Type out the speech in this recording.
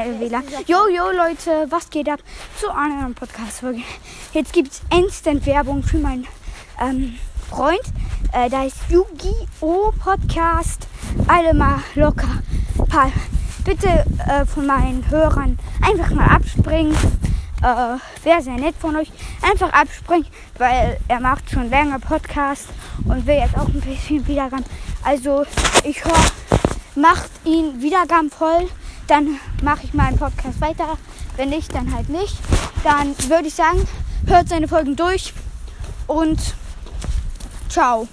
schnell WLAN. Jo, jo, Leute, was geht ab zu einer anderen Podcast-Folge? Jetzt gibt es Instant-Werbung für meinen ähm, Freund. Äh, da ist Yu-Gi-Oh! Podcast. Alle mal locker. Paar, bitte äh, von meinen Hörern einfach mal abspringen. Äh, Wäre sehr nett von euch. Einfach abspringen, weil er macht schon länger Podcast und will jetzt auch ein bisschen Wiedergaben. Also ich höre, macht ihn Wiedergaben voll. Dann mache ich meinen Podcast weiter. Wenn nicht, dann halt nicht. Dann würde ich sagen, hört seine Folgen durch und ciao.